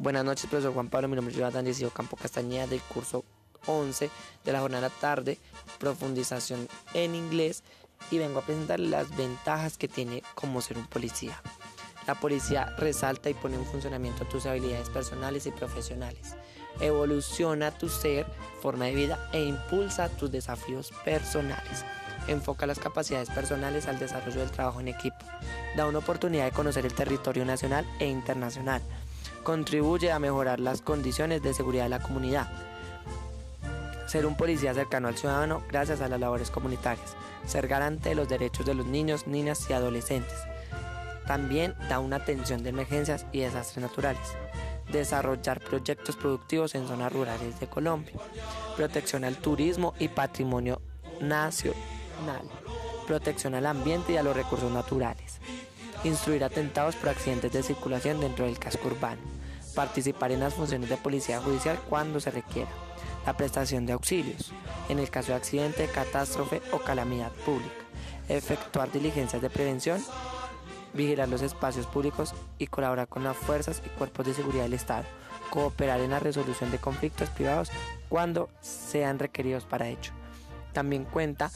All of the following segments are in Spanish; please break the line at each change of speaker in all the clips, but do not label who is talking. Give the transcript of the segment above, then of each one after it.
Buenas noches, profesor Juan Pablo. Mi nombre es Jonathan Decido Campo Castañeda del curso 11 de la jornada tarde, profundización en inglés y vengo a presentar las ventajas que tiene como ser un policía. La policía resalta y pone en funcionamiento tus habilidades personales y profesionales. Evoluciona tu ser, forma de vida e impulsa tus desafíos personales. Enfoca las capacidades personales al desarrollo del trabajo en equipo. Da una oportunidad de conocer el territorio nacional e internacional. Contribuye a mejorar las condiciones de seguridad de la comunidad. Ser un policía cercano al ciudadano gracias a las labores comunitarias. Ser garante de los derechos de los niños, niñas y adolescentes. También da una atención de emergencias y desastres naturales. Desarrollar proyectos productivos en zonas rurales de Colombia. Protección al turismo y patrimonio nacional. Protección al ambiente y a los recursos naturales. Instruir atentados por accidentes de circulación dentro del casco urbano. Participar en las funciones de policía judicial cuando se requiera. La prestación de auxilios. En el caso de accidente, catástrofe o calamidad pública. Efectuar diligencias de prevención vigilar los espacios públicos y colaborar con las fuerzas y cuerpos de seguridad del Estado, cooperar en la resolución de conflictos privados cuando sean requeridos para ello. También cuenta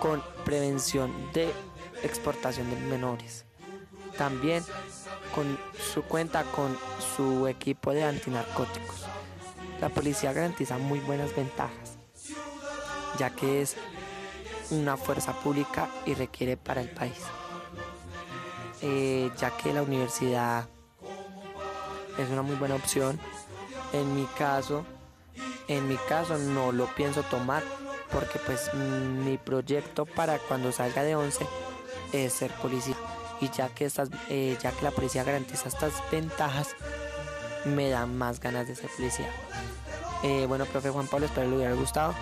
con prevención de exportación de menores. También con su cuenta con su equipo de antinarcóticos. La policía garantiza muy buenas ventajas, ya que es una fuerza pública y requiere para el país. Eh, ya que la universidad es una muy buena opción. En mi caso, en mi caso no lo pienso tomar porque pues mi proyecto para cuando salga de 11 es ser policía y ya que estas, eh, ya que la policía garantiza estas ventajas me dan más ganas de ser policía. Eh, bueno, profe Juan Pablo, espero le hubiera gustado.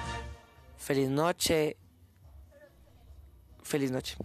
Feliz noche. Feliz noche.